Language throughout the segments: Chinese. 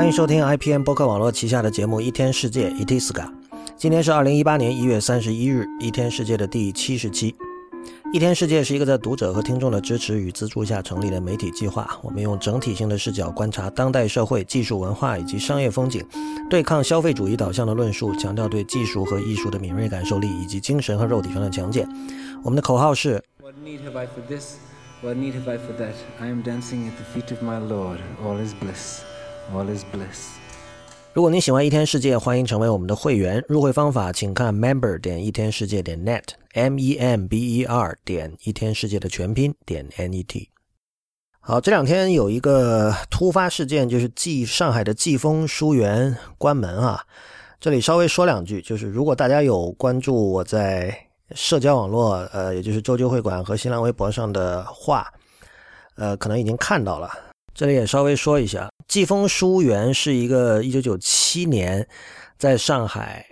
欢迎收听 IPN 播客网络旗下的节目《一天世界》Itiska。今天是二零一八年一月三十一日，《一天世界》的第七十期。《一天世界》是一个在读者和听众的支持与资助下成立的媒体计划。我们用整体性的视角观察当代社会、技术、文化以及商业风景，对抗消费主义导向的论述，强调对技术和艺术的敏锐感受力以及精神和肉体上的强健。我们的口号是 What need have I for this? What need have I for that? I am dancing at the feet of my Lord. All is bliss. All is bliss. 如果您喜欢一天世界，欢迎成为我们的会员。入会方法请看 member 点一天世界点 net，m e m b e r 点一天世界的全拼点 n e t。好，这两天有一个突发事件，就是季上海的季风书园关门啊。这里稍微说两句，就是如果大家有关注我在社交网络，呃，也就是周究会馆和新浪微博上的话，呃，可能已经看到了。这里也稍微说一下，季风书园是一个一九九七年在上海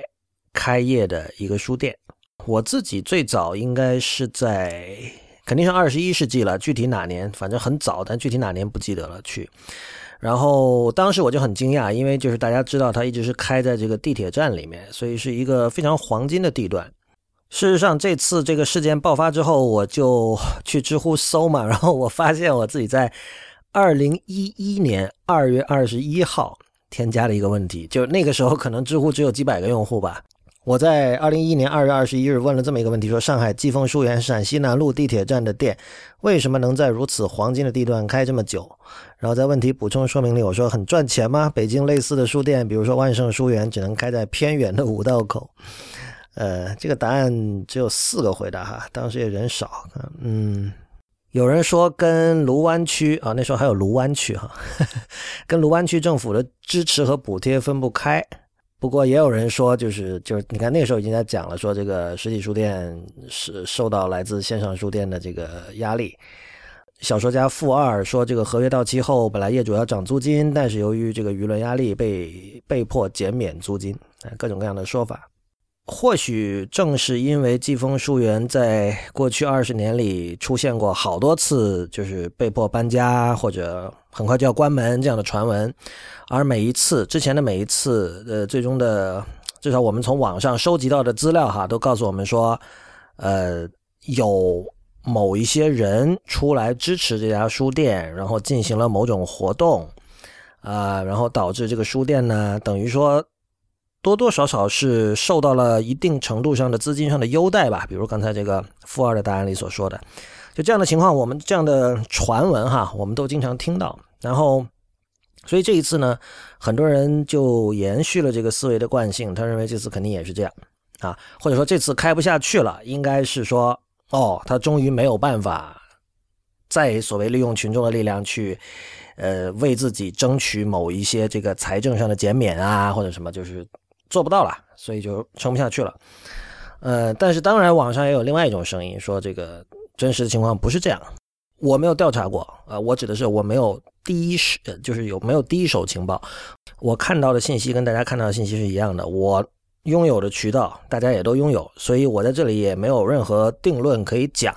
开业的一个书店。我自己最早应该是在，肯定是二十一世纪了，具体哪年，反正很早，但具体哪年不记得了。去，然后当时我就很惊讶，因为就是大家知道它一直是开在这个地铁站里面，所以是一个非常黄金的地段。事实上，这次这个事件爆发之后，我就去知乎搜嘛，然后我发现我自己在。二零一一年二月二十一号添加了一个问题，就那个时候可能知乎只有几百个用户吧。我在二零一一年二月二十一日问了这么一个问题：说上海季风书园陕西南路地铁站的店为什么能在如此黄金的地段开这么久？然后在问题补充说明里我说很赚钱吗？北京类似的书店，比如说万盛书园，只能开在偏远的五道口。呃，这个答案只有四个回答哈，当时也人少，嗯。有人说跟卢湾区啊，那时候还有卢湾区哈，跟卢湾区政府的支持和补贴分不开。不过也有人说，就是就是，你看那时候已经在讲了，说这个实体书店是受到来自线上书店的这个压力。小说家负二说，这个合约到期后，本来业主要涨租金，但是由于这个舆论压力，被被迫减免租金。各种各样的说法。或许正是因为季风书园在过去二十年里出现过好多次，就是被迫搬家或者很快就要关门这样的传闻，而每一次之前的每一次，呃，最终的至少我们从网上收集到的资料哈，都告诉我们说，呃，有某一些人出来支持这家书店，然后进行了某种活动，啊，然后导致这个书店呢，等于说。多多少少是受到了一定程度上的资金上的优待吧，比如刚才这个负二的答案里所说的，就这样的情况，我们这样的传闻哈，我们都经常听到。然后，所以这一次呢，很多人就延续了这个思维的惯性，他认为这次肯定也是这样啊，或者说这次开不下去了，应该是说，哦，他终于没有办法再所谓利用群众的力量去，呃，为自己争取某一些这个财政上的减免啊，或者什么，就是。做不到了，所以就撑不下去了。呃，但是当然，网上也有另外一种声音，说这个真实的情况不是这样。我没有调查过啊，我指的是我没有第一手，就是有没有第一手情报。我看到的信息跟大家看到的信息是一样的。我。拥有的渠道，大家也都拥有，所以我在这里也没有任何定论可以讲。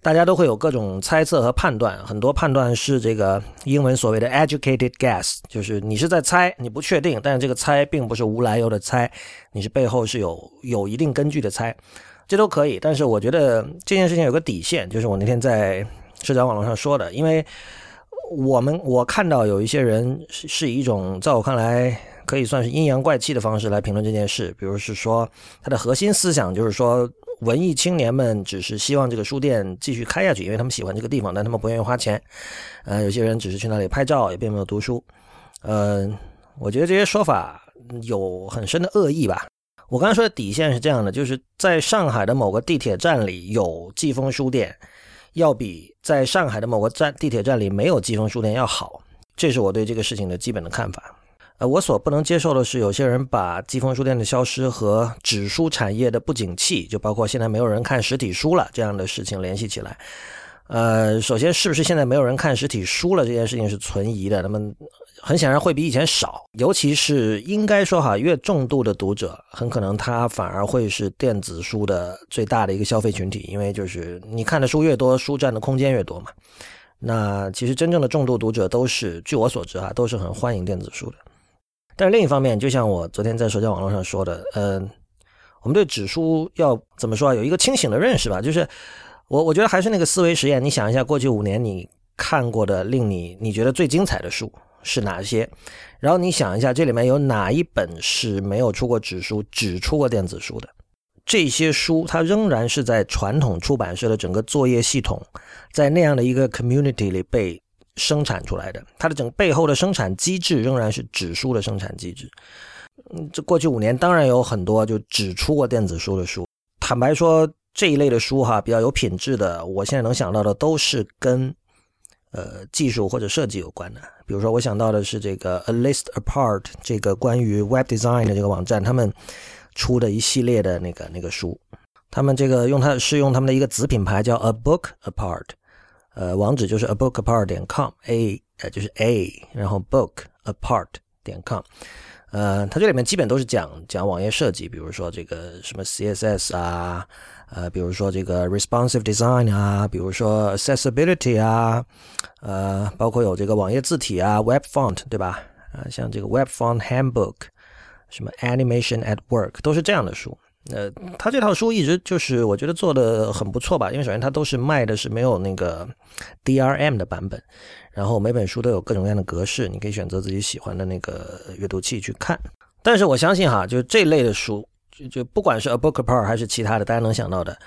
大家都会有各种猜测和判断，很多判断是这个英文所谓的 educated guess，就是你是在猜，你不确定，但是这个猜并不是无来由的猜，你是背后是有有一定根据的猜，这都可以。但是我觉得这件事情有个底线，就是我那天在社交网络上说的，因为我们我看到有一些人是是一种在我看来。可以算是阴阳怪气的方式来评论这件事，比如是说，它的核心思想就是说，文艺青年们只是希望这个书店继续开下去，因为他们喜欢这个地方，但他们不愿意花钱。呃，有些人只是去那里拍照，也并没有读书。呃，我觉得这些说法有很深的恶意吧。我刚才说的底线是这样的，就是在上海的某个地铁站里有季风书店，要比在上海的某个站地铁站里没有季风书店要好。这是我对这个事情的基本的看法。呃，我所不能接受的是，有些人把季风书店的消失和纸书产业的不景气，就包括现在没有人看实体书了这样的事情联系起来。呃，首先，是不是现在没有人看实体书了这件事情是存疑的。那么，很显然会比以前少，尤其是应该说哈，越重度的读者，很可能他反而会是电子书的最大的一个消费群体，因为就是你看的书越多，书占的空间越多嘛。那其实真正的重度读者都是，据我所知啊，都是很欢迎电子书的。但是另一方面，就像我昨天在社交网络上说的，嗯，我们对纸书要怎么说啊？有一个清醒的认识吧。就是我我觉得还是那个思维实验。你想一下，过去五年你看过的令你你觉得最精彩的书是哪些？然后你想一下，这里面有哪一本是没有出过纸书，只出过电子书的？这些书它仍然是在传统出版社的整个作业系统，在那样的一个 community 里被。生产出来的，它的整背后的生产机制仍然是纸书的生产机制。嗯，这过去五年当然有很多就只出过电子书的书。坦白说，这一类的书哈，比较有品质的，我现在能想到的都是跟呃技术或者设计有关的。比如说，我想到的是这个 A List Apart 这个关于 Web Design 的这个网站，他们出的一系列的那个那个书，他们这个用它是用他们的一个子品牌叫 A Book Apart。呃，网址就是 abookapart 点 com，a 呃就是 a，然后 bookapart 点 com，呃，它这里面基本都是讲讲网页设计，比如说这个什么 CSS 啊，呃，比如说这个 responsive design 啊，比如说 accessibility 啊，呃，包括有这个网页字体啊，web font 对吧？啊，像这个 web font handbook，什么 animation at work，都是这样的书。呃，他这套书一直就是我觉得做的很不错吧，因为首先它都是卖的是没有那个 DRM 的版本，然后每本书都有各种各样的格式，你可以选择自己喜欢的那个阅读器去看。但是我相信哈，就这类的书，就就不管是 A Book per 还是其他的，大家能想到的，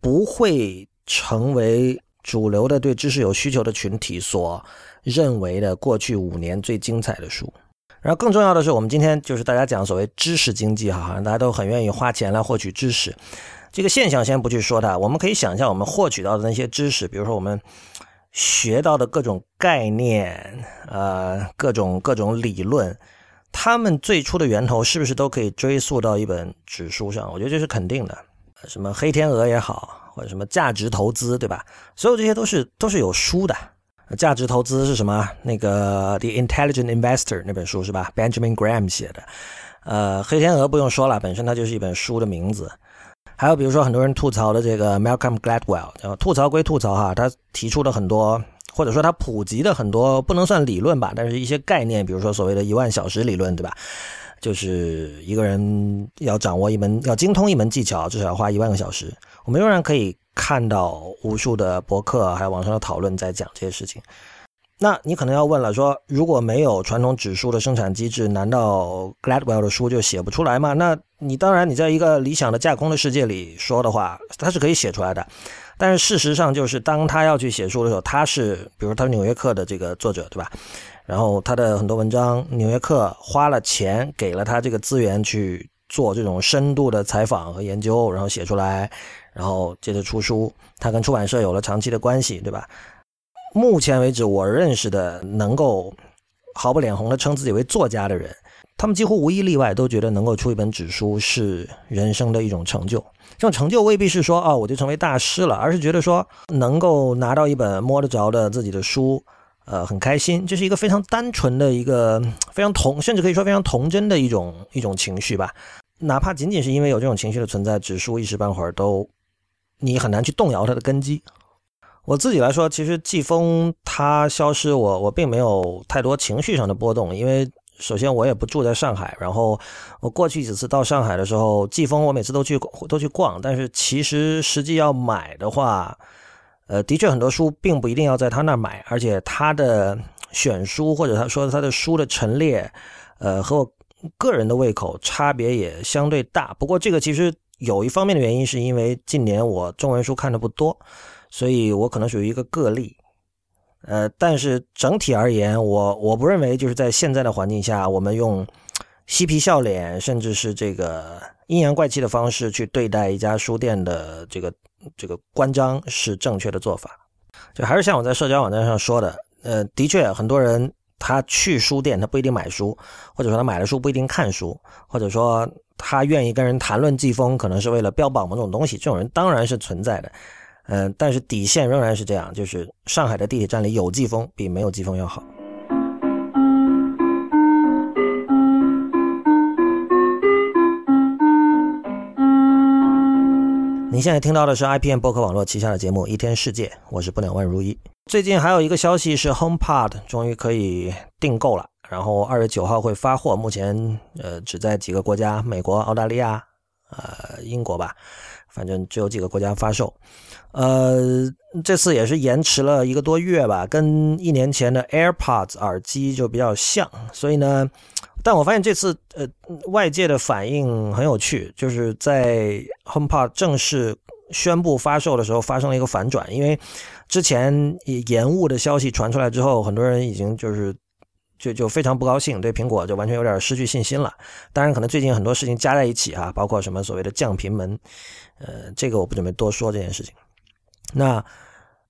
不会成为主流的对知识有需求的群体所认为的过去五年最精彩的书。然后更重要的是，我们今天就是大家讲所谓知识经济哈，大家都很愿意花钱来获取知识。这个现象先不去说它，我们可以想象我们获取到的那些知识，比如说我们学到的各种概念，呃，各种各种理论，它们最初的源头是不是都可以追溯到一本纸书上？我觉得这是肯定的。什么黑天鹅也好，或者什么价值投资，对吧？所有这些都是都是有书的。价值投资是什么？那个《The Intelligent Investor》那本书是吧？Benjamin Graham 写的。呃，黑天鹅不用说了，本身它就是一本书的名字。还有比如说很多人吐槽的这个 Malcolm Gladwell，吐槽归吐槽哈，他提出了很多，或者说他普及的很多，不能算理论吧，但是一些概念，比如说所谓的一万小时理论，对吧？就是一个人要掌握一门，要精通一门技巧，至少要花一万个小时。我们仍然可以。看到无数的博客还有网上的讨论在讲这些事情，那你可能要问了，说如果没有传统指数的生产机制，难道 Gladwell 的书就写不出来吗？那你当然你在一个理想的架空的世界里说的话，他是可以写出来的。但是事实上就是，当他要去写书的时候，他是比如他是纽约客的这个作者，对吧？然后他的很多文章，纽约客花了钱给了他这个资源去做这种深度的采访和研究，然后写出来。然后接着出书，他跟出版社有了长期的关系，对吧？目前为止，我认识的能够毫不脸红的称自己为作家的人，他们几乎无一例外都觉得能够出一本纸书是人生的一种成就。这种成就未必是说啊我就成为大师了，而是觉得说能够拿到一本摸得着的自己的书，呃，很开心。这是一个非常单纯的一个非常童，甚至可以说非常童真的一种一种情绪吧。哪怕仅仅是因为有这种情绪的存在，指数一时半会儿都。你很难去动摇它的根基。我自己来说，其实季风它消失，我我并没有太多情绪上的波动，因为首先我也不住在上海，然后我过去几次到上海的时候，季风我每次都去都去逛，但是其实实际要买的话，呃，的确很多书并不一定要在他那儿买，而且他的选书或者他说他的书的陈列，呃，和我个人的胃口差别也相对大。不过这个其实。有一方面的原因是因为近年我中文书看的不多，所以我可能属于一个个例。呃，但是整体而言，我我不认为就是在现在的环境下，我们用嬉皮笑脸，甚至是这个阴阳怪气的方式去对待一家书店的这个这个关张是正确的做法。就还是像我在社交网站上说的，呃，的确很多人他去书店，他不一定买书，或者说他买了书不一定看书，或者说。他愿意跟人谈论季风，可能是为了标榜某种东西。这种人当然是存在的，嗯，但是底线仍然是这样，就是上海的地铁站里有季风比没有季风要好。你现在听到的是 IPM 博客网络旗下的节目《一天世界》，我是不两万如一。最近还有一个消息是 HomePod 终于可以订购了。然后二月九号会发货，目前呃只在几个国家，美国、澳大利亚、呃英国吧，反正只有几个国家发售。呃，这次也是延迟了一个多月吧，跟一年前的 AirPods 耳机就比较像，所以呢，但我发现这次呃外界的反应很有趣，就是在 HomePod 正式宣布发售的时候发生了一个反转，因为之前延误的消息传出来之后，很多人已经就是就就非常不高兴，对苹果就完全有点失去信心了。当然，可能最近很多事情加在一起哈，包括什么所谓的降频门，呃，这个我不准备多说这件事情。那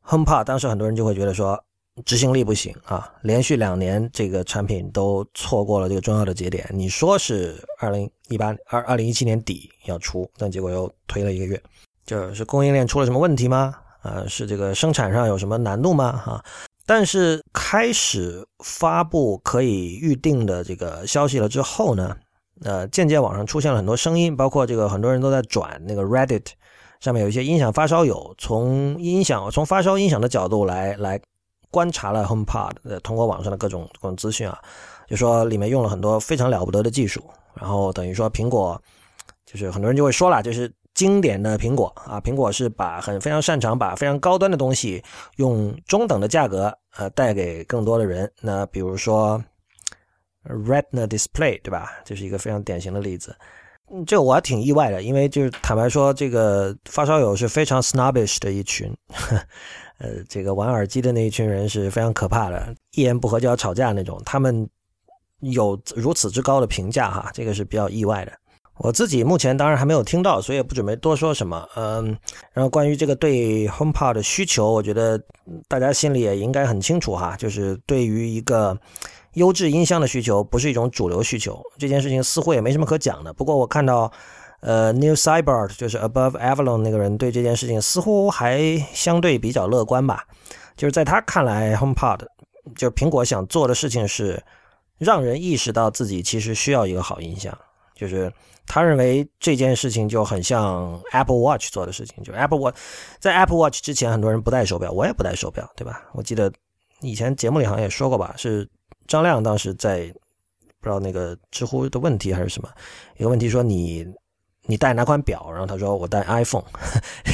HomePod 当时很多人就会觉得说执行力不行啊，连续两年这个产品都错过了这个重要的节点。你说是二零一八二二零一七年底要出，但结果又推了一个月，就是供应链出了什么问题吗？啊，是这个生产上有什么难度吗？哈，但是开始发布可以预定的这个消息了之后呢，呃，渐渐网上出现了很多声音，包括这个很多人都在转那个 Reddit。上面有一些音响发烧友从音响从发烧音响的角度来来观察了 HomePod，呃，通过网上的各种各种资讯啊，就说里面用了很多非常了不得的技术，然后等于说苹果就是很多人就会说了，就是经典的苹果啊，苹果是把很非常擅长把非常高端的东西用中等的价格呃带给更多的人。那比如说 Retina Display 对吧？这是一个非常典型的例子。这个我还挺意外的，因为就是坦白说，这个发烧友是非常 snobbish 的一群，呃，这个玩耳机的那一群人是非常可怕的，一言不合就要吵架那种。他们有如此之高的评价哈，这个是比较意外的。我自己目前当然还没有听到，所以也不准备多说什么。嗯，然后关于这个对 HomePod 的需求，我觉得大家心里也应该很清楚哈，就是对于一个。优质音箱的需求不是一种主流需求，这件事情似乎也没什么可讲的。不过我看到，呃，New Cybert 就是 Above Avalon 那个人对这件事情似乎还相对比较乐观吧。就是在他看来，HomePod 就苹果想做的事情是让人意识到自己其实需要一个好音箱。就是他认为这件事情就很像 Apple Watch 做的事情。就 Apple Watch 在 Apple Watch 之前，很多人不戴手表，我也不戴手表，对吧？我记得以前节目里好像也说过吧，是。张亮当时在不知道那个知乎的问题还是什么，一个问题说你你带哪款表？然后他说我带 iPhone，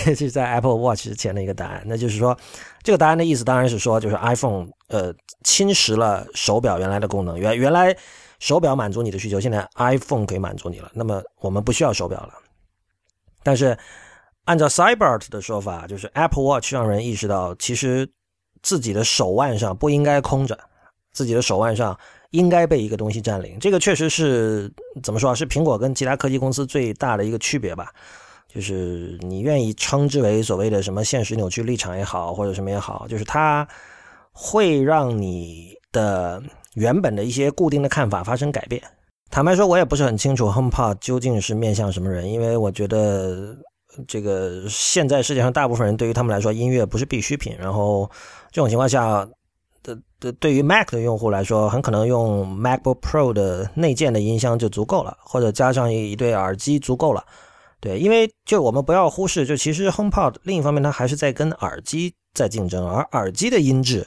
这 是在 Apple Watch 之前的一个答案。那就是说，这个答案的意思当然是说，就是 iPhone 呃侵蚀了手表原来的功能。原原来手表满足你的需求，现在 iPhone 可以满足你了。那么我们不需要手表了。但是按照 Cybert 的说法，就是 Apple Watch 让人意识到，其实自己的手腕上不应该空着。自己的手腕上应该被一个东西占领，这个确实是怎么说啊？是苹果跟其他科技公司最大的一个区别吧？就是你愿意称之为所谓的什么现实扭曲立场也好，或者什么也好，就是它会让你的原本的一些固定的看法发生改变。坦白说，我也不是很清楚 HomePod 究竟是面向什么人，因为我觉得这个现在世界上大部分人对于他们来说，音乐不是必需品。然后这种情况下。的对于 Mac 的用户来说，很可能用 MacBook Pro 的内建的音箱就足够了，或者加上一对耳机足够了。对，因为就我们不要忽视，就其实 HomePod 另一方面它还是在跟耳机在竞争，而耳机的音质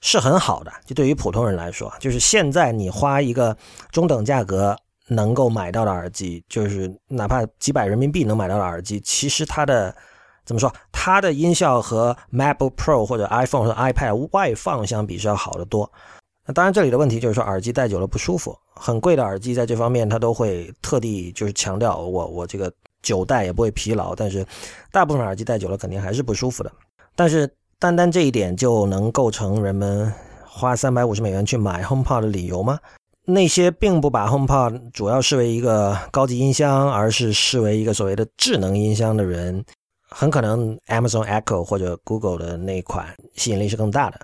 是很好的。就对于普通人来说，就是现在你花一个中等价格能够买到的耳机，就是哪怕几百人民币能买到的耳机，其实它的。怎么说？它的音效和 MacBook Pro 或者 iPhone 或者 iPad 外放相比是要好得多。那当然，这里的问题就是说耳机戴久了不舒服。很贵的耳机在这方面它都会特地就是强调我我这个久戴也不会疲劳。但是大部分耳机戴久了肯定还是不舒服的。但是单单这一点就能构成人们花三百五十美元去买 HomePod 的理由吗？那些并不把 HomePod 主要视为一个高级音箱，而是视为一个所谓的智能音箱的人。很可能 Amazon Echo 或者 Google 的那款吸引力是更大的。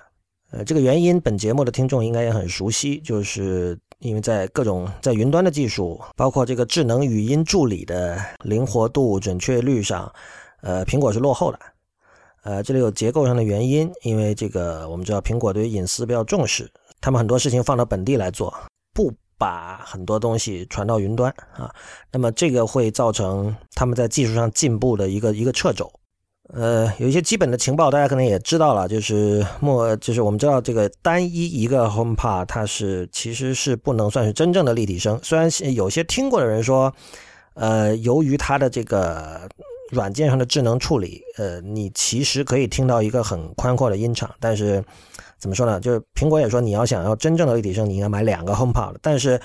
呃，这个原因本节目的听众应该也很熟悉，就是因为在各种在云端的技术，包括这个智能语音助理的灵活度、准确率上，呃，苹果是落后的。呃，这里有结构上的原因，因为这个我们知道苹果对于隐私比较重视，他们很多事情放到本地来做，不。把很多东西传到云端啊，那么这个会造成他们在技术上进步的一个一个掣肘。呃，有一些基本的情报，大家可能也知道了，就是莫，就是我们知道这个单一一个 HomePod，它是其实是不能算是真正的立体声。虽然有些听过的人说，呃，由于它的这个软件上的智能处理，呃，你其实可以听到一个很宽阔的音场。但是怎么说呢？就是苹果也说，你要想要真正的立体声，你应该买两个 HomePod。但是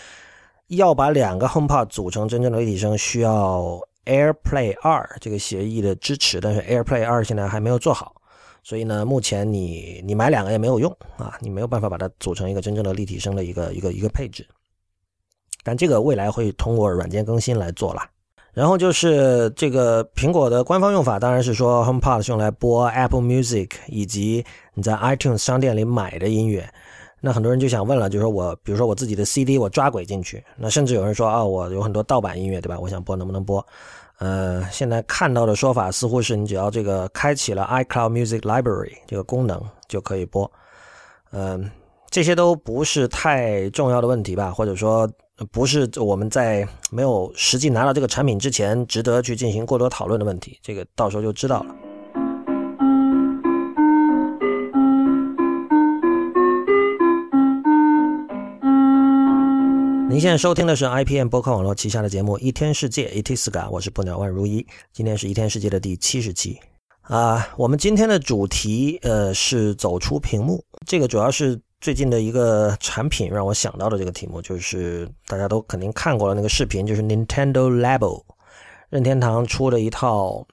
要把两个 HomePod 组成真正的立体声，需要。AirPlay 二这个协议的支持，但是 AirPlay 二现在还没有做好，所以呢，目前你你买两个也没有用啊，你没有办法把它组成一个真正的立体声的一个一个一个配置。但这个未来会通过软件更新来做了。然后就是这个苹果的官方用法，当然是说 HomePod 是用来播 Apple Music 以及你在 iTunes 商店里买的音乐。那很多人就想问了，就是说我比如说我自己的 CD 我抓轨进去，那甚至有人说啊，我有很多盗版音乐，对吧？我想播能不能播？呃，现在看到的说法似乎是你只要这个开启了 iCloud Music Library 这个功能就可以播。嗯，这些都不是太重要的问题吧？或者说不是我们在没有实际拿到这个产品之前值得去进行过多讨论的问题。这个到时候就知道了。您现在收听的是 IPM 播客网络旗下的节目《一天世界》，Itiska，我是不鸟万如一。今天是一天世界的第七十期啊。我们今天的主题呃是走出屏幕，这个主要是最近的一个产品让我想到的这个题目，就是大家都肯定看过了那个视频，就是 Nintendo Labo，任天堂出了一套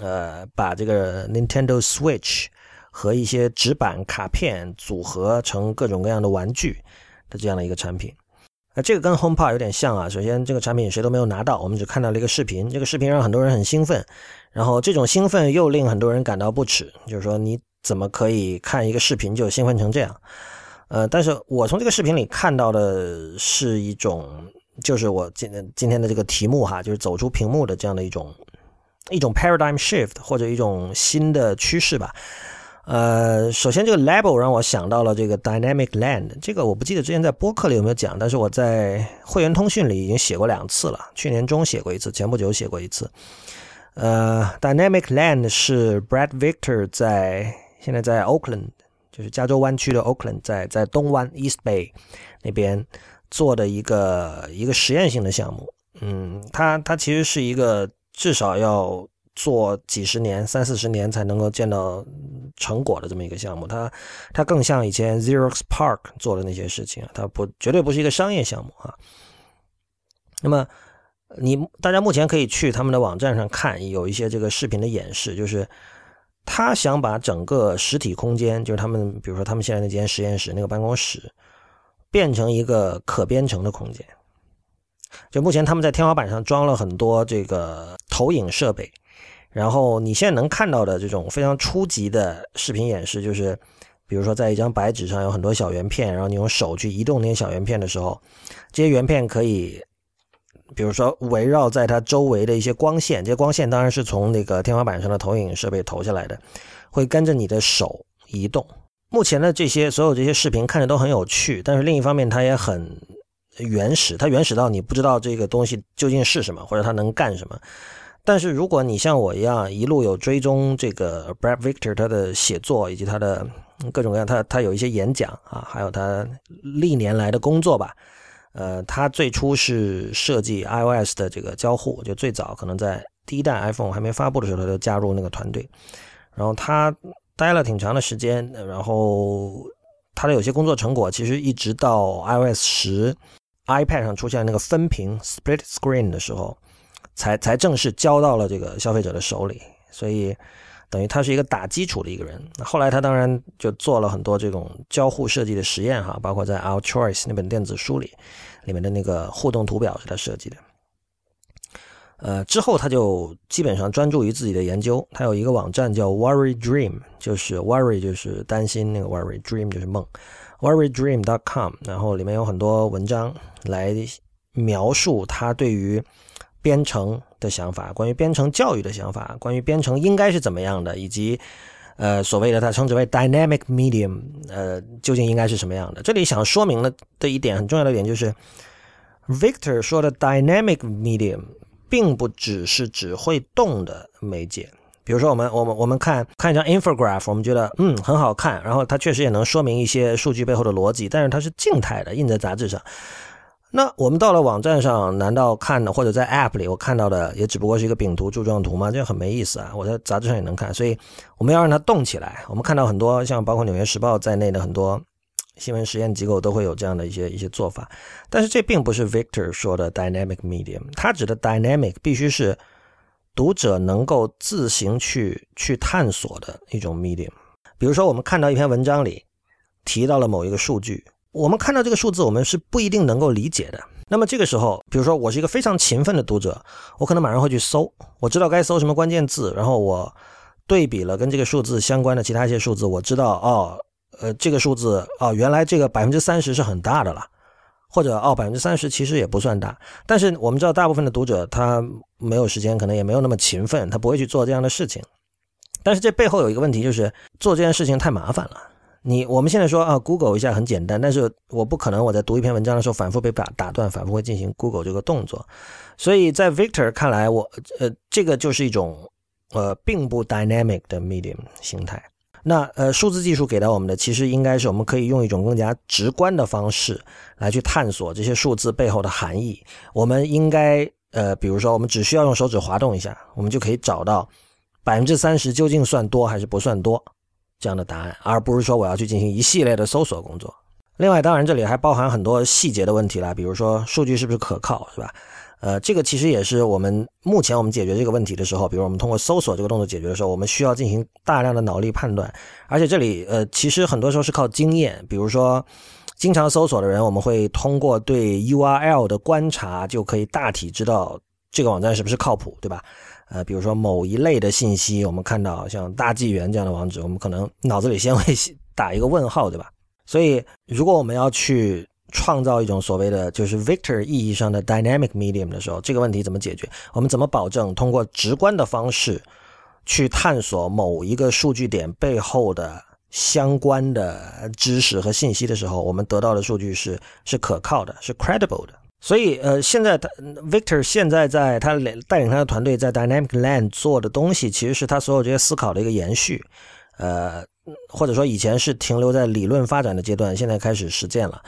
呃把这个 Nintendo Switch 和一些纸板卡片组合成各种各样的玩具的这样的一个产品。那这个跟 HomePod 有点像啊。首先，这个产品谁都没有拿到，我们只看到了一个视频。这个视频让很多人很兴奋，然后这种兴奋又令很多人感到不耻，就是说你怎么可以看一个视频就兴奋成这样？呃，但是我从这个视频里看到的是一种，就是我今今天的这个题目哈，就是走出屏幕的这样的一种一种 paradigm shift 或者一种新的趋势吧。呃，首先这个 label 让我想到了这个 dynamic land，这个我不记得之前在播客里有没有讲，但是我在会员通讯里已经写过两次了，去年中写过一次，前不久写过一次。呃，dynamic land 是 Brad Victor 在现在在 Oakland，就是加州湾区的 Oakland，在在东湾 East Bay 那边做的一个一个实验性的项目。嗯，它它其实是一个至少要。做几十年、三四十年才能够见到成果的这么一个项目，它它更像以前 Xerox Park 做的那些事情，它不绝对不是一个商业项目啊。那么你大家目前可以去他们的网站上看，有一些这个视频的演示，就是他想把整个实体空间，就是他们比如说他们现在那间实验室那个办公室，变成一个可编程的空间。就目前他们在天花板上装了很多这个投影设备。然后你现在能看到的这种非常初级的视频演示，就是，比如说在一张白纸上有很多小圆片，然后你用手去移动那些小圆片的时候，这些圆片可以，比如说围绕在它周围的一些光线，这些光线当然是从那个天花板上的投影设备投下来的，会跟着你的手移动。目前的这些所有这些视频看着都很有趣，但是另一方面它也很原始，它原始到你不知道这个东西究竟是什么，或者它能干什么。但是如果你像我一样一路有追踪这个 Brad Victor 他的写作以及他的各种各样，他他有一些演讲啊，还有他历年来的工作吧。呃，他最初是设计 iOS 的这个交互，就最早可能在第一代 iPhone 还没发布的时候，他就加入那个团队。然后他待了挺长的时间，然后他的有些工作成果其实一直到 iOS 十 iPad 上出现那个分屏 Split Screen 的时候。才才正式交到了这个消费者的手里，所以等于他是一个打基础的一个人。后来他当然就做了很多这种交互设计的实验哈，包括在 Our Choice 那本电子书里，里面的那个互动图表是他设计的。呃，之后他就基本上专注于自己的研究。他有一个网站叫 Worry Dream，就是 Worry 就是担心那个 Worry，Dream 就是梦，Worry Dream dot com，。然后里面有很多文章来描述他对于编程的想法，关于编程教育的想法，关于编程应该是怎么样的，以及，呃，所谓的他称之为 dynamic medium，呃，究竟应该是什么样的？这里想说明的的一点很重要的一点就是 Victor 说的 dynamic medium 并不只是只会动的媒介，比如说，我们我们我们看看一张 infograph，我们觉得嗯很好看，然后它确实也能说明一些数据背后的逻辑，但是它是静态的，印在杂志上。那我们到了网站上，难道看的或者在 App 里我看到的也只不过是一个饼图柱状图吗？这很没意思啊！我在杂志上也能看，所以我们要让它动起来。我们看到很多像包括《纽约时报》在内的很多新闻实验机构都会有这样的一些一些做法，但是这并不是 Victor 说的 dynamic medium，他指的 dynamic 必须是读者能够自行去去探索的一种 medium。比如说，我们看到一篇文章里提到了某一个数据。我们看到这个数字，我们是不一定能够理解的。那么这个时候，比如说我是一个非常勤奋的读者，我可能马上会去搜，我知道该搜什么关键字，然后我对比了跟这个数字相关的其他一些数字，我知道哦，呃，这个数字哦，原来这个百分之三十是很大的了，或者哦，百分之三十其实也不算大。但是我们知道，大部分的读者他没有时间，可能也没有那么勤奋，他不会去做这样的事情。但是这背后有一个问题，就是做这件事情太麻烦了。你我们现在说啊，Google 一下很简单，但是我不可能我在读一篇文章的时候反复被打打断，反复会进行 Google 这个动作。所以在 Victor 看来，我呃这个就是一种呃并不 dynamic 的 medium 形态。那呃数字技术给到我们的，其实应该是我们可以用一种更加直观的方式来去探索这些数字背后的含义。我们应该呃比如说我们只需要用手指滑动一下，我们就可以找到百分之三十究竟算多还是不算多。这样的答案，而不是说我要去进行一系列的搜索工作。另外，当然这里还包含很多细节的问题啦，比如说数据是不是可靠，是吧？呃，这个其实也是我们目前我们解决这个问题的时候，比如我们通过搜索这个动作解决的时候，我们需要进行大量的脑力判断。而且这里，呃，其实很多时候是靠经验，比如说经常搜索的人，我们会通过对 URL 的观察，就可以大体知道这个网站是不是靠谱，对吧？呃，比如说某一类的信息，我们看到像大纪元这样的网址，我们可能脑子里先会打一个问号，对吧？所以，如果我们要去创造一种所谓的就是 Victor 意义上的 dynamic medium 的时候，这个问题怎么解决？我们怎么保证通过直观的方式去探索某一个数据点背后的相关的知识和信息的时候，我们得到的数据是是可靠的，是 credible 的？所以，呃，现在他 Victor 现在在他带领他的团队在 Dynamic Land 做的东西，其实是他所有这些思考的一个延续，呃，或者说以前是停留在理论发展的阶段，现在开始实践了，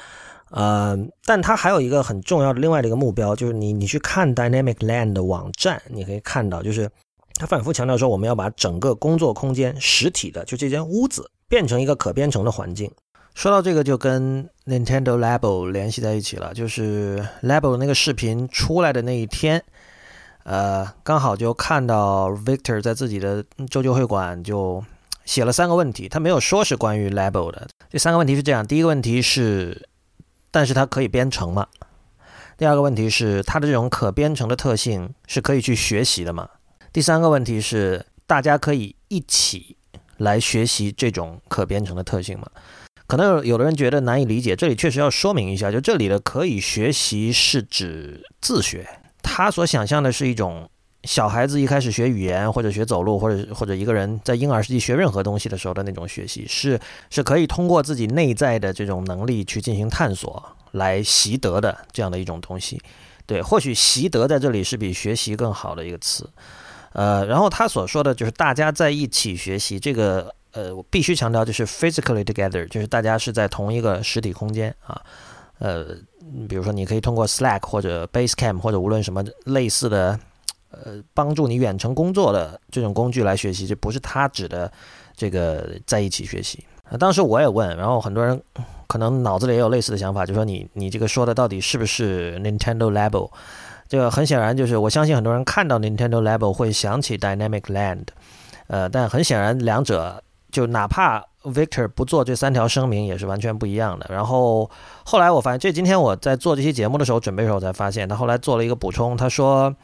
呃，但他还有一个很重要的另外的一个目标，就是你你去看 Dynamic Land 的网站，你可以看到，就是他反复强调说，我们要把整个工作空间实体的就这间屋子变成一个可编程的环境。说到这个，就跟 Nintendo Labo 联系在一起了。就是 Labo 那个视频出来的那一天，呃，刚好就看到 Victor 在自己的周旧会馆就写了三个问题。他没有说是关于 Labo 的。这三个问题是这样：第一个问题是，但是它可以编程吗？第二个问题是，它的这种可编程的特性是可以去学习的吗？第三个问题是，大家可以一起来学习这种可编程的特性吗？可能有的人觉得难以理解，这里确实要说明一下，就这里的可以学习是指自学。他所想象的是一种小孩子一开始学语言或者学走路，或者或者一个人在婴儿时期学任何东西的时候的那种学习，是是可以通过自己内在的这种能力去进行探索来习得的这样的一种东西。对，或许习得在这里是比学习更好的一个词。呃，然后他所说的就是大家在一起学习这个。呃，我必须强调，就是 physically together，就是大家是在同一个实体空间啊。呃，比如说，你可以通过 Slack 或者 Basecamp 或者无论什么类似的，呃，帮助你远程工作的这种工具来学习，这不是他指的这个在一起学习。当时我也问，然后很多人可能脑子里也有类似的想法，就说你你这个说的到底是不是 Nintendo Labo？这个很显然就是，我相信很多人看到 Nintendo Labo 会想起 Dynamic Land，呃，但很显然两者。就哪怕 Victor 不做这三条声明，也是完全不一样的。然后后来我发现，这今天我在做这期节目的时候，准备的时候才发现，他后来做了一个补充，他说，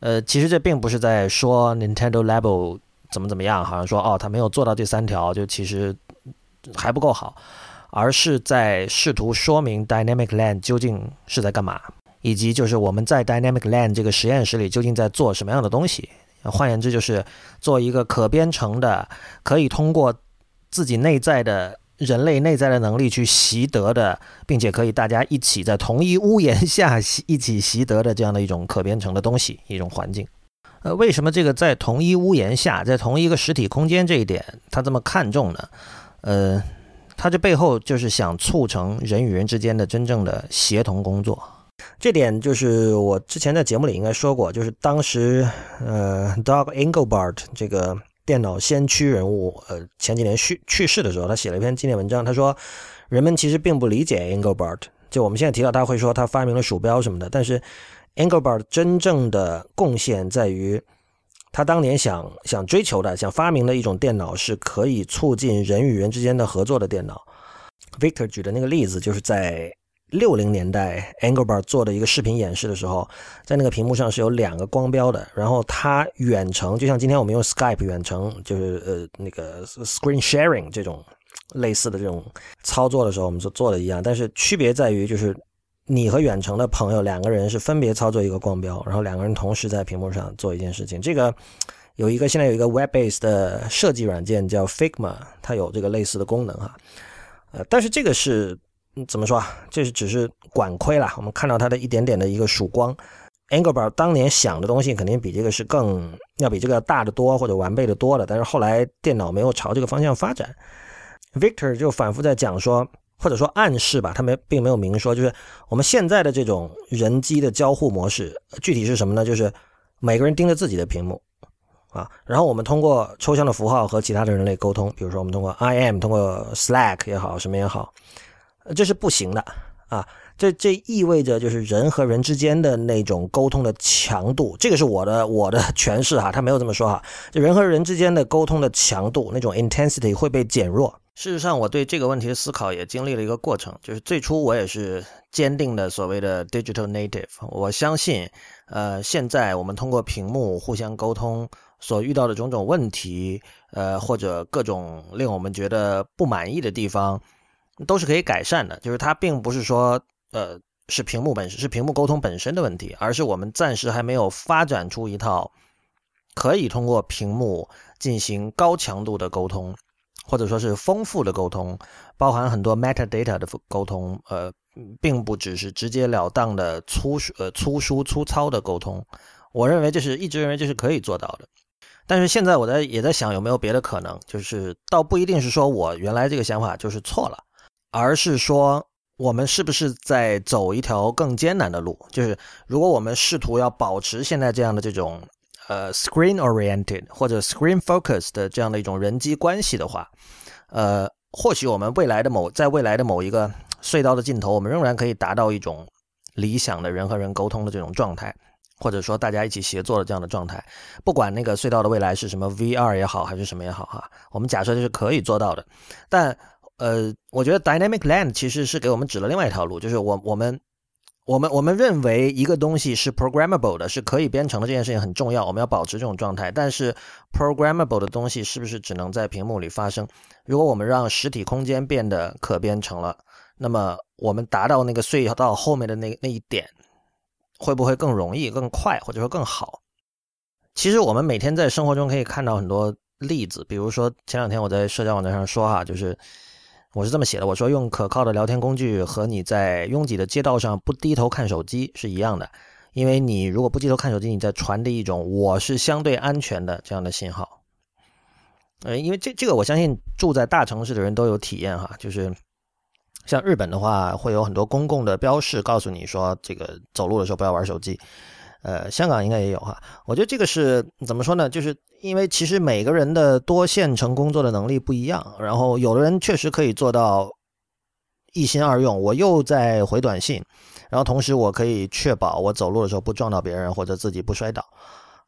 呃，其实这并不是在说 Nintendo Labo 怎么怎么样，好像说哦，他没有做到这三条，就其实还不够好，而是在试图说明 Dynamic Land 究竟是在干嘛，以及就是我们在 Dynamic Land 这个实验室里究竟在做什么样的东西。换言之，就是做一个可编程的，可以通过自己内在的人类内在的能力去习得的，并且可以大家一起在同一屋檐下一起习得的这样的一种可编程的东西，一种环境。呃，为什么这个在同一屋檐下，在同一个实体空间这一点他这么看重呢？呃，他这背后就是想促成人与人之间的真正的协同工作。这点就是我之前在节目里应该说过，就是当时呃，Dog Engelbart 这个电脑先驱人物，呃，前几年去去世的时候，他写了一篇纪念文章，他说人们其实并不理解 Engelbart。就我们现在提到他会说他发明了鼠标什么的，但是 Engelbart 真正的贡献在于他当年想想追求的、想发明的一种电脑是可以促进人与人之间的合作的电脑。Victor 举的那个例子就是在。六零年代，Engelbart 做的一个视频演示的时候，在那个屏幕上是有两个光标的，然后它远程，就像今天我们用 Skype 远程，就是呃那个 Screen Sharing 这种类似的这种操作的时候，我们所做的一样，但是区别在于，就是你和远程的朋友两个人是分别操作一个光标，然后两个人同时在屏幕上做一件事情。这个有一个现在有一个 Web-based 的设计软件叫 Figma，它有这个类似的功能哈，呃，但是这个是。怎么说啊？这是只是管窥了，我们看到它的一点点的一个曙光。Engelbart 当年想的东西肯定比这个是更要比这个要大得多或者完备的多了，但是后来电脑没有朝这个方向发展。Victor 就反复在讲说，或者说暗示吧，他没并没有明说，就是我们现在的这种人机的交互模式，具体是什么呢？就是每个人盯着自己的屏幕啊，然后我们通过抽象的符号和其他的人类沟通，比如说我们通过 IM，通过 Slack 也好，什么也好。这是不行的啊！这这意味着就是人和人之间的那种沟通的强度，这个是我的我的诠释哈，他没有这么说哈。就人和人之间的沟通的强度，那种 intensity 会被减弱。事实上，我对这个问题的思考也经历了一个过程，就是最初我也是坚定的所谓的 digital native，我相信，呃，现在我们通过屏幕互相沟通所遇到的种种问题，呃，或者各种令我们觉得不满意的地方。都是可以改善的，就是它并不是说，呃，是屏幕本身是屏幕沟通本身的问题，而是我们暂时还没有发展出一套可以通过屏幕进行高强度的沟通，或者说是丰富的沟通，包含很多 metadata 的沟通，呃，并不只是直截了当的粗呃粗疏粗糙的沟通。我认为这是一直认为这是可以做到的，但是现在我在也在想有没有别的可能，就是倒不一定是说我原来这个想法就是错了。而是说，我们是不是在走一条更艰难的路？就是如果我们试图要保持现在这样的这种呃 screen oriented 或者 screen focused 的这样的一种人际关系的话，呃，或许我们未来的某在未来的某一个隧道的尽头，我们仍然可以达到一种理想的人和人沟通的这种状态，或者说大家一起协作的这样的状态。不管那个隧道的未来是什么 VR 也好，还是什么也好，哈，我们假设这是可以做到的，但。呃，我觉得 dynamic land 其实是给我们指了另外一条路，就是我我们我们我们认为一个东西是 programmable 的，是可以编程的这件事情很重要，我们要保持这种状态。但是 programmable 的东西是不是只能在屏幕里发生？如果我们让实体空间变得可编程了，那么我们达到那个隧道后面的那那一点，会不会更容易、更快，或者说更好？其实我们每天在生活中可以看到很多例子，比如说前两天我在社交网站上说哈，就是。我是这么写的，我说用可靠的聊天工具和你在拥挤的街道上不低头看手机是一样的，因为你如果不低头看手机，你在传递一种我是相对安全的这样的信号。呃，因为这这个我相信住在大城市的人都有体验哈，就是像日本的话，会有很多公共的标示告诉你说这个走路的时候不要玩手机。呃，香港应该也有哈。我觉得这个是怎么说呢？就是因为其实每个人的多线程工作的能力不一样，然后有的人确实可以做到一心二用，我又在回短信，然后同时我可以确保我走路的时候不撞到别人或者自己不摔倒。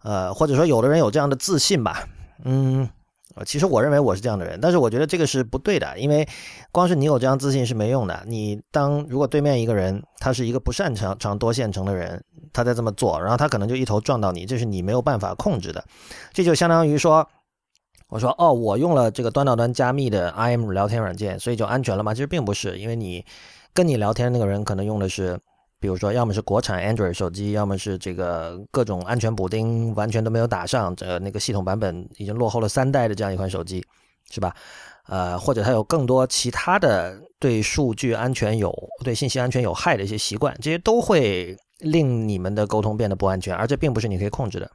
呃，或者说有的人有这样的自信吧，嗯。啊其实我认为我是这样的人，但是我觉得这个是不对的，因为光是你有这样自信是没用的。你当如果对面一个人他是一个不擅长长多线程的人，他在这么做，然后他可能就一头撞到你，这是你没有办法控制的。这就相当于说，我说哦，我用了这个端到端加密的 IM 聊天软件，所以就安全了吗？其实并不是，因为你跟你聊天那个人可能用的是。比如说，要么是国产 Android 手机，要么是这个各种安全补丁完全都没有打上，这那个系统版本已经落后了三代的这样一款手机，是吧？呃，或者它有更多其他的对数据安全有、对信息安全有害的一些习惯，这些都会令你们的沟通变得不安全，而这并不是你可以控制的。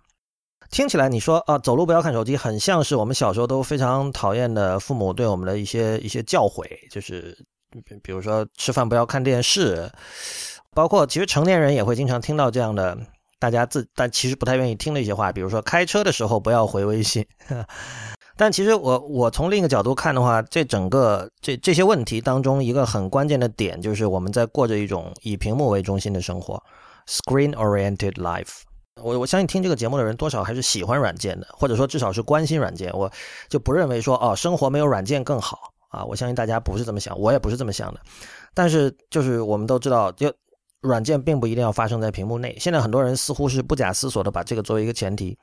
听起来你说啊，走路不要看手机，很像是我们小时候都非常讨厌的父母对我们的一些一些教诲，就是比如说吃饭不要看电视，包括其实成年人也会经常听到这样的。大家自但其实不太愿意听的一些话，比如说开车的时候不要回微信。但其实我我从另一个角度看的话，这整个这这些问题当中，一个很关键的点就是我们在过着一种以屏幕为中心的生活，screen-oriented life。我我相信听这个节目的人多少还是喜欢软件的，或者说至少是关心软件。我就不认为说哦，生活没有软件更好啊。我相信大家不是这么想，我也不是这么想的。但是就是我们都知道，就。软件并不一定要发生在屏幕内。现在很多人似乎是不假思索的把这个作为一个前提，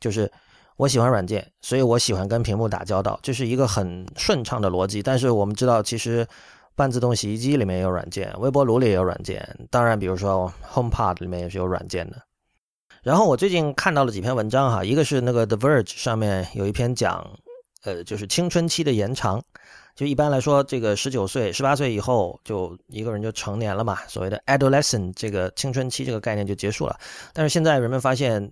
就是我喜欢软件，所以我喜欢跟屏幕打交道，这是一个很顺畅的逻辑。但是我们知道，其实半自动洗衣机里面也有软件，微波炉里也有软件，当然，比如说 HomePod 里面也是有软件的。然后我最近看到了几篇文章哈，一个是那个 The Verge 上面有一篇讲，呃，就是青春期的延长。就一般来说，这个十九岁、十八岁以后，就一个人就成年了嘛。所谓的 adolescent 这个青春期这个概念就结束了。但是现在人们发现，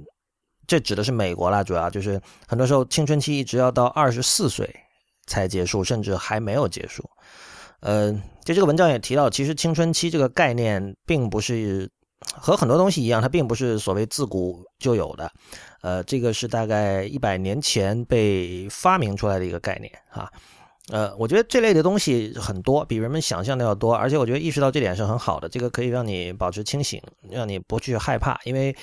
这指的是美国啦，主要就是很多时候青春期一直要到二十四岁才结束，甚至还没有结束。呃，就这个文章也提到，其实青春期这个概念并不是和很多东西一样，它并不是所谓自古就有的。呃，这个是大概一百年前被发明出来的一个概念啊。呃，我觉得这类的东西很多，比人们想象的要多，而且我觉得意识到这点是很好的。这个可以让你保持清醒，让你不去害怕。因为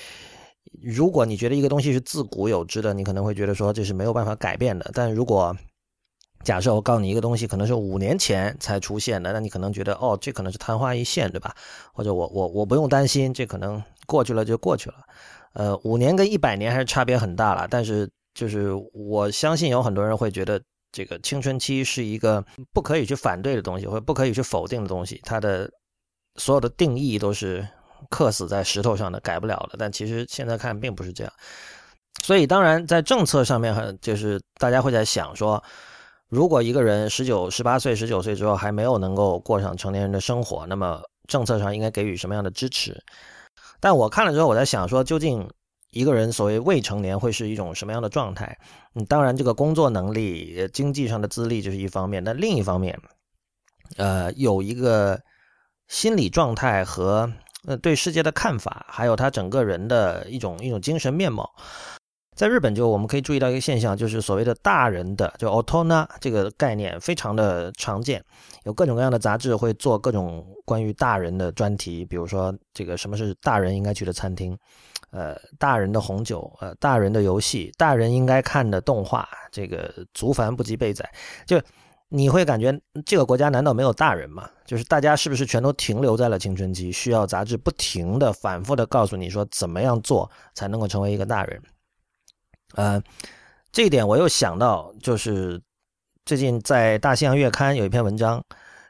如果你觉得一个东西是自古有之的，你可能会觉得说这是没有办法改变的。但如果假设我告诉你一个东西可能是五年前才出现的，那你可能觉得哦，这可能是昙花一现，对吧？或者我我我不用担心，这可能过去了就过去了。呃，五年跟一百年还是差别很大了。但是就是我相信有很多人会觉得。这个青春期是一个不可以去反对的东西，或者不可以去否定的东西，它的所有的定义都是刻死在石头上的，改不了的。但其实现在看并不是这样，所以当然在政策上面很，就是大家会在想说，如果一个人十九、十八岁、十九岁之后还没有能够过上成年人的生活，那么政策上应该给予什么样的支持？但我看了之后，我在想说，究竟。一个人所谓未成年会是一种什么样的状态？嗯，当然，这个工作能力、经济上的资历这是一方面，但另一方面，呃，有一个心理状态和呃对世界的看法，还有他整个人的一种一种精神面貌。在日本，就我们可以注意到一个现象，就是所谓的大人的就 otona 这个概念非常的常见，有各种各样的杂志会做各种关于大人的专题，比如说这个什么是大人应该去的餐厅。呃，大人的红酒，呃，大人的游戏，大人应该看的动画，这个足凡不及备载。就你会感觉这个国家难道没有大人吗？就是大家是不是全都停留在了青春期，需要杂志不停的、反复的告诉你说怎么样做才能够成为一个大人？呃，这一点我又想到，就是最近在《大西洋月刊》有一篇文章，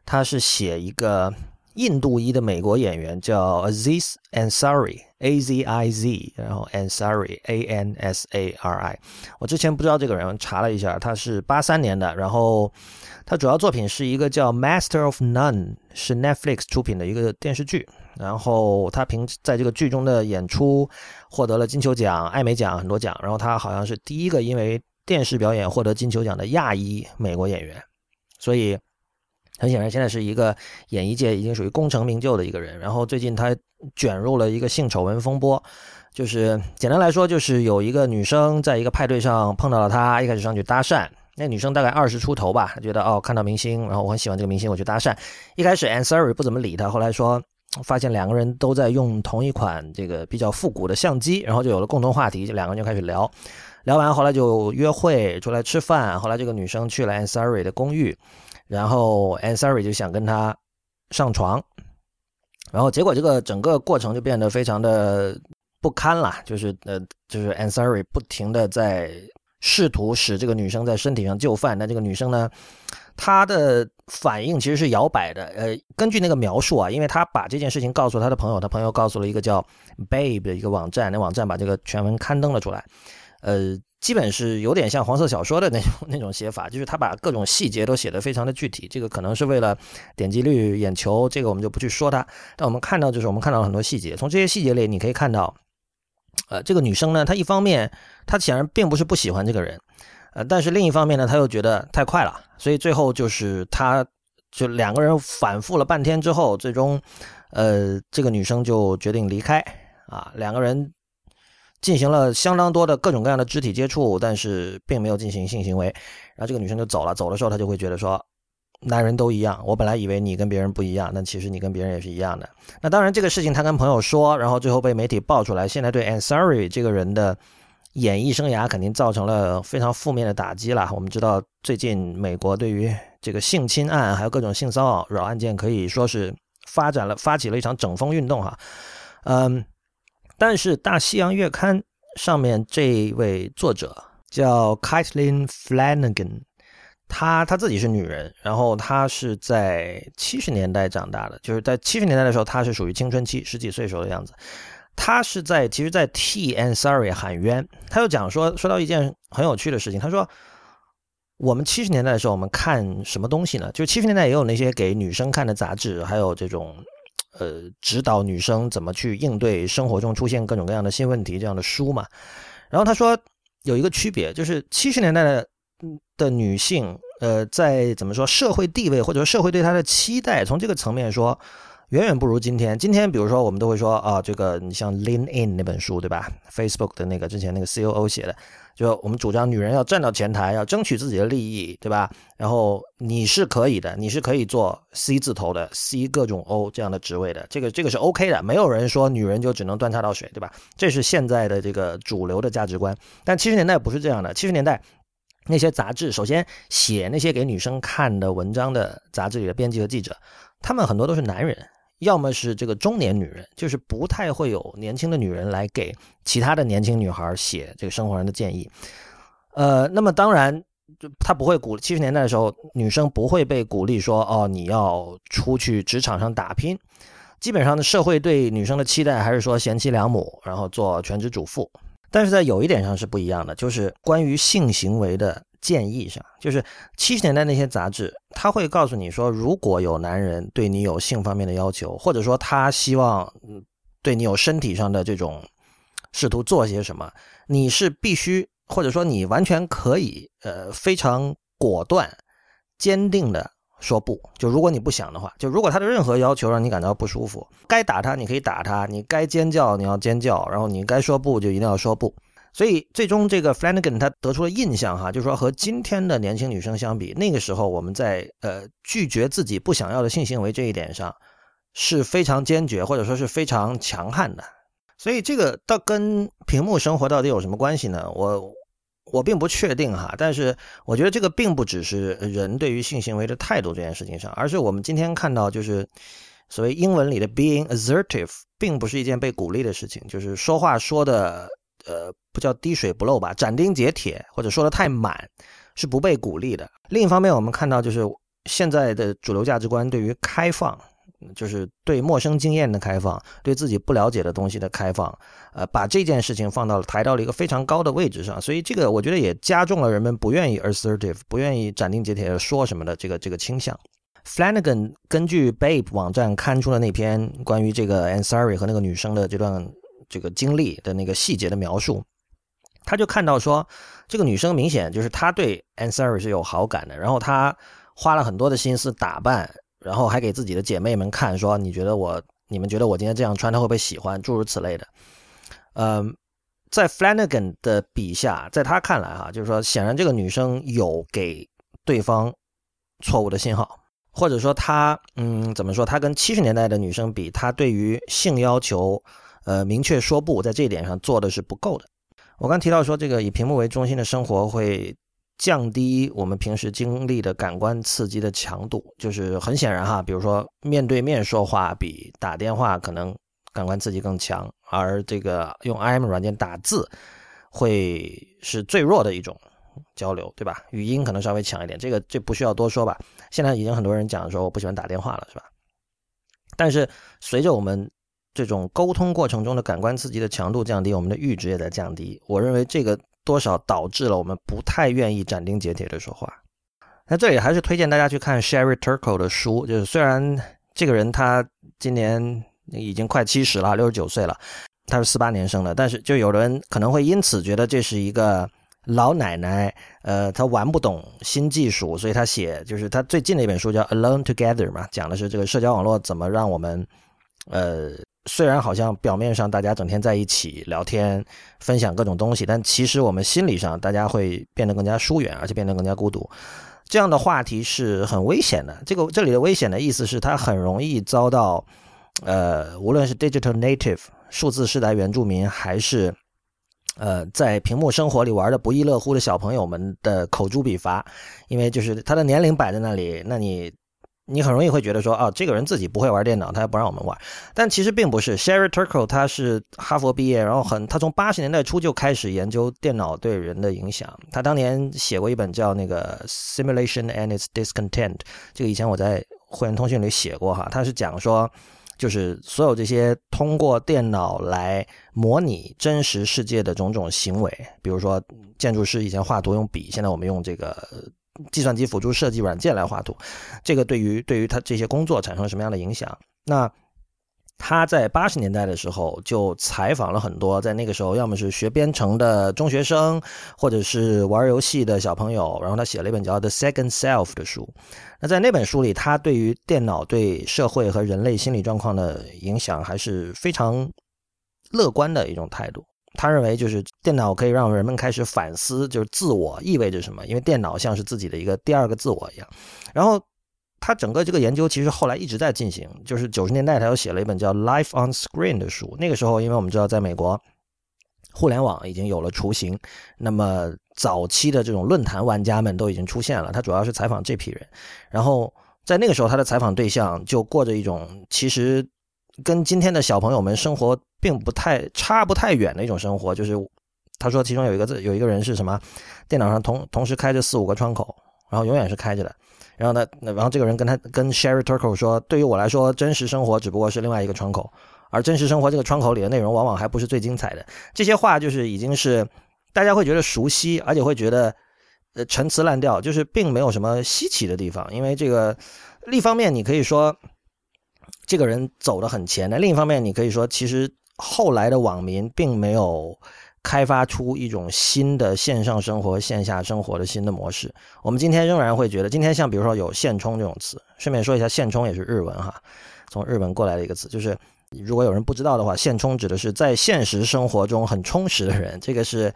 它是写一个。印度裔的美国演员叫 Aziz Ansari，A Z I Z，然后 Ansari，A N S A R I。我之前不知道这个人，查了一下，他是八三年的。然后他主要作品是一个叫《Master of None》，是 Netflix 出品的一个电视剧。然后他凭在这个剧中的演出获得了金球奖、艾美奖很多奖。然后他好像是第一个因为电视表演获得金球奖的亚裔美国演员，所以。很显然，现在是一个演艺界已经属于功成名就的一个人。然后最近他卷入了一个性丑闻风波，就是简单来说，就是有一个女生在一个派对上碰到了他，一开始上去搭讪。那女生大概二十出头吧，觉得哦看到明星，然后我很喜欢这个明星，我去搭讪。一开始 Ansari 不怎么理他，后来说发现两个人都在用同一款这个比较复古的相机，然后就有了共同话题，就两个人就开始聊。聊完后来就约会出来吃饭，后来这个女生去了 Ansari 的公寓。然后 Ansari 就想跟他上床，然后结果这个整个过程就变得非常的不堪了，就是呃，就是 Ansari 不停的在试图使这个女生在身体上就范，那这个女生呢，她的反应其实是摇摆的。呃，根据那个描述啊，因为她把这件事情告诉她的朋友，她朋友告诉了一个叫 Babe 的一个网站，那网站把这个全文刊登了出来，呃。基本是有点像黄色小说的那种 那种写法，就是他把各种细节都写得非常的具体。这个可能是为了点击率、眼球，这个我们就不去说它。但我们看到就是我们看到了很多细节，从这些细节里你可以看到，呃，这个女生呢，她一方面她显然并不是不喜欢这个人，呃，但是另一方面呢，她又觉得太快了，所以最后就是她就两个人反复了半天之后，最终，呃，这个女生就决定离开啊，两个人进行了相当多的各种各样的肢体接触，但是并没有进行性行为，然后这个女生就走了，走的时候她就会觉得说。男人都一样，我本来以为你跟别人不一样，但其实你跟别人也是一样的。那当然，这个事情他跟朋友说，然后最后被媒体爆出来，现在对 Ansari 这个人的演艺生涯肯定造成了非常负面的打击了。我们知道，最近美国对于这个性侵案还有各种性骚扰案件，可以说是发展了发起了一场整风运动哈。嗯，但是《大西洋月刊》上面这位作者叫 Kaitlin Flanagan。她她自己是女人，然后她是在七十年代长大的，就是在七十年代的时候，她是属于青春期，十几岁时候的样子。她是在其实，在替 Ansari 喊冤。她就讲说，说到一件很有趣的事情，她说，我们七十年代的时候，我们看什么东西呢？就七十年代也有那些给女生看的杂志，还有这种呃指导女生怎么去应对生活中出现各种各样的新问题这样的书嘛。然后她说有一个区别，就是七十年代的。的女性，呃，在怎么说社会地位或者说社会对她的期待，从这个层面说，远远不如今天。今天，比如说我们都会说啊，这个你像《Lean In》那本书，对吧？Facebook 的那个之前那个 COO 写的，就我们主张女人要站到前台，要争取自己的利益，对吧？然后你是可以的，你是可以做 C 字头的 C 各种 O 这样的职位的，这个这个是 OK 的，没有人说女人就只能端茶倒水，对吧？这是现在的这个主流的价值观。但七十年代不是这样的，七十年代。那些杂志，首先写那些给女生看的文章的杂志里的编辑和记者，他们很多都是男人，要么是这个中年女人，就是不太会有年轻的女人来给其他的年轻女孩写这个生活上的建议。呃，那么当然，就他不会鼓七十年代的时候，女生不会被鼓励说哦，你要出去职场上打拼。基本上的社会对女生的期待还是说贤妻良母，然后做全职主妇。但是在有一点上是不一样的，就是关于性行为的建议上，就是七十年代那些杂志，他会告诉你说，如果有男人对你有性方面的要求，或者说他希望对你有身体上的这种试图做些什么，你是必须，或者说你完全可以，呃，非常果断、坚定的。说不，就如果你不想的话，就如果他的任何要求让你感到不舒服，该打他你可以打他，你该尖叫你要尖叫，然后你该说不就一定要说不。所以最终这个 Flanagan 他得出了印象哈，就是说和今天的年轻女生相比，那个时候我们在呃拒绝自己不想要的性行为这一点上是非常坚决或者说是非常强悍的。所以这个到跟屏幕生活到底有什么关系呢？我。我并不确定哈，但是我觉得这个并不只是人对于性行为的态度这件事情上，而是我们今天看到就是所谓英文里的 being assertive，并不是一件被鼓励的事情，就是说话说的呃不叫滴水不漏吧，斩钉截铁或者说的太满是不被鼓励的。另一方面，我们看到就是现在的主流价值观对于开放。就是对陌生经验的开放，对自己不了解的东西的开放，呃，把这件事情放到了抬到了一个非常高的位置上，所以这个我觉得也加重了人们不愿意 assertive，不愿意斩钉截铁的说什么的这个这个倾向。Flanagan 根据 Babe 网站刊出的那篇关于这个 Ansari 和那个女生的这段这个经历的那个细节的描述，他就看到说，这个女生明显就是她对 Ansari 是有好感的，然后她花了很多的心思打扮。然后还给自己的姐妹们看，说你觉得我，你们觉得我今天这样穿，他会不会喜欢？诸如此类的。嗯，在 Flanagan 的笔下，在他看来，哈，就是说，显然这个女生有给对方错误的信号，或者说，她，嗯，怎么说？她跟七十年代的女生比，她对于性要求，呃，明确说不，在这一点上做的是不够的。我刚提到说，这个以屏幕为中心的生活会。降低我们平时经历的感官刺激的强度，就是很显然哈，比如说面对面说话比打电话可能感官刺激更强，而这个用 IM 软件打字会是最弱的一种交流，对吧？语音可能稍微强一点，这个这不需要多说吧？现在已经很多人讲说我不喜欢打电话了，是吧？但是随着我们这种沟通过程中的感官刺激的强度降低，我们的阈值也在降低。我认为这个。多少导致了我们不太愿意斩钉截铁的说话。那这里还是推荐大家去看 Sherry Turkle 的书，就是虽然这个人他今年已经快七十了，六十九岁了，他是四八年生的，但是就有人可能会因此觉得这是一个老奶奶，呃，她玩不懂新技术，所以她写就是她最近的一本书叫《Alone Together》嘛，讲的是这个社交网络怎么让我们，呃，虽然好像表面上大家整天在一起聊天，分享各种东西，但其实我们心理上大家会变得更加疏远，而且变得更加孤独。这样的话题是很危险的。这个这里的危险的意思是，它很容易遭到，呃，无论是 digital native。数字时代原住民还是，呃，在屏幕生活里玩的不亦乐乎的小朋友们的口诛笔伐，因为就是他的年龄摆在那里，那你你很容易会觉得说，哦，这个人自己不会玩电脑，他也不让我们玩。但其实并不是，Sherry Turkle 他是哈佛毕业，然后很他从八十年代初就开始研究电脑对人的影响。他当年写过一本叫那个 Simulation and its Discontent，这个以前我在会员通讯里写过哈，他是讲说。就是所有这些通过电脑来模拟真实世界的种种行为，比如说建筑师以前画图用笔，现在我们用这个计算机辅助设计软件来画图，这个对于对于他这些工作产生什么样的影响？那。他在八十年代的时候就采访了很多在那个时候要么是学编程的中学生，或者是玩游戏的小朋友，然后他写了一本叫《The Second Self》的书。那在那本书里，他对于电脑对社会和人类心理状况的影响还是非常乐观的一种态度。他认为，就是电脑可以让人们开始反思，就是自我意味着什么，因为电脑像是自己的一个第二个自我一样。然后。他整个这个研究其实后来一直在进行，就是九十年代他又写了一本叫《Life on Screen》的书。那个时候，因为我们知道在美国，互联网已经有了雏形，那么早期的这种论坛玩家们都已经出现了。他主要是采访这批人，然后在那个时候，他的采访对象就过着一种其实跟今天的小朋友们生活并不太差不太远的一种生活。就是他说，其中有一个字，有一个人是什么？电脑上同同时开着四五个窗口，然后永远是开着的。然后呢？然后这个人跟他跟 Sherry Turkle 说：“对于我来说，真实生活只不过是另外一个窗口，而真实生活这个窗口里的内容往往还不是最精彩的。”这些话就是已经是大家会觉得熟悉，而且会觉得呃陈词滥调，就是并没有什么稀奇的地方。因为这个，一方面你可以说这个人走得很前，那另一方面你可以说，其实后来的网民并没有。开发出一种新的线上生活、线下生活的新的模式。我们今天仍然会觉得，今天像比如说有“现充”这种词，顺便说一下，“现充”也是日文哈，从日文过来的一个词。就是如果有人不知道的话，“现充”指的是在现实生活中很充实的人。这个是，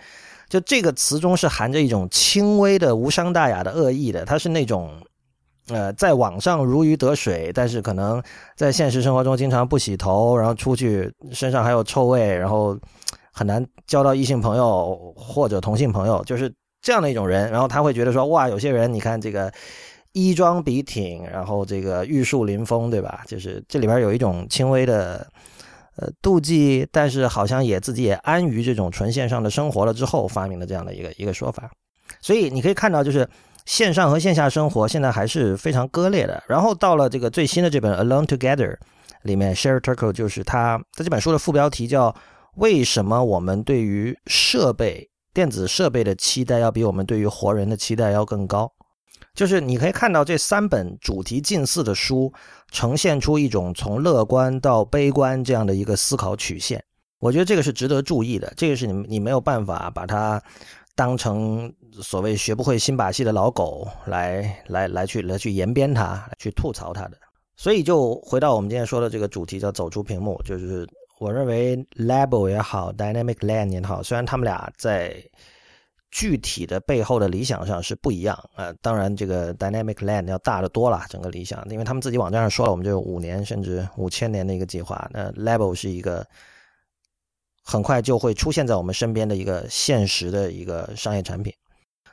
就这个词中是含着一种轻微的无伤大雅的恶意的。它是那种，呃，在网上如鱼得水，但是可能在现实生活中经常不洗头，然后出去身上还有臭味，然后。很难交到异性朋友或者同性朋友，就是这样的一种人。然后他会觉得说，哇，有些人你看这个衣装笔挺，然后这个玉树临风，对吧？就是这里边有一种轻微的呃妒忌，但是好像也自己也安于这种纯线上的生活了之后发明的这样的一个一个说法。所以你可以看到，就是线上和线下生活现在还是非常割裂的。然后到了这个最新的这本《Alone Together》里面，Sherry Turkle 就是他在这本书的副标题叫。为什么我们对于设备、电子设备的期待要比我们对于活人的期待要更高？就是你可以看到这三本主题近似的书，呈现出一种从乐观到悲观这样的一个思考曲线。我觉得这个是值得注意的，这个是你你没有办法把它当成所谓学不会新把戏的老狗来来来去来去延边他、去吐槽他的。所以就回到我们今天说的这个主题，叫走出屏幕，就是。我认为 Label 也好，Dynamic Land 也好，虽然他们俩在具体的背后的理想上是不一样啊，当然这个 Dynamic Land 要大得多了，整个理想，因为他们自己网站上说了，我们就五年甚至五千年的一个计划。那 Label 是一个很快就会出现在我们身边的一个现实的一个商业产品。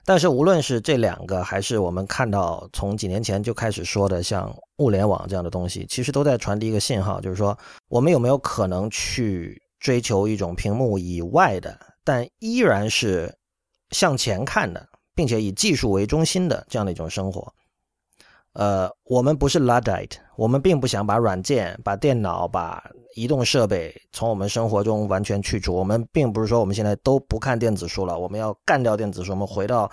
但是无论是这两个，还是我们看到从几年前就开始说的像物联网这样的东西，其实都在传递一个信号，就是说我们有没有可能去追求一种屏幕以外的，但依然是向前看的，并且以技术为中心的这样的一种生活。呃，我们不是 Luddite，我们并不想把软件、把电脑、把移动设备从我们生活中完全去除。我们并不是说我们现在都不看电子书了，我们要干掉电子书，我们回到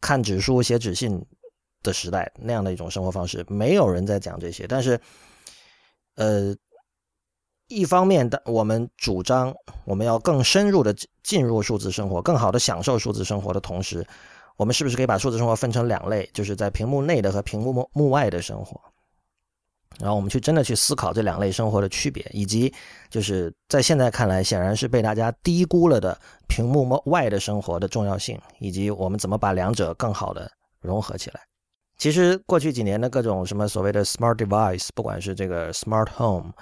看纸书、写纸信的时代那样的一种生活方式。没有人在讲这些，但是，呃，一方面的我们主张我们要更深入的进入数字生活，更好的享受数字生活的同时，我们是不是可以把数字生活分成两类，就是在屏幕内的和屏幕幕外的生活？然后我们去真的去思考这两类生活的区别，以及就是在现在看来，显然是被大家低估了的屏幕外的生活的重要性，以及我们怎么把两者更好的融合起来。其实过去几年的各种什么所谓的 smart device，不管是这个 smart home，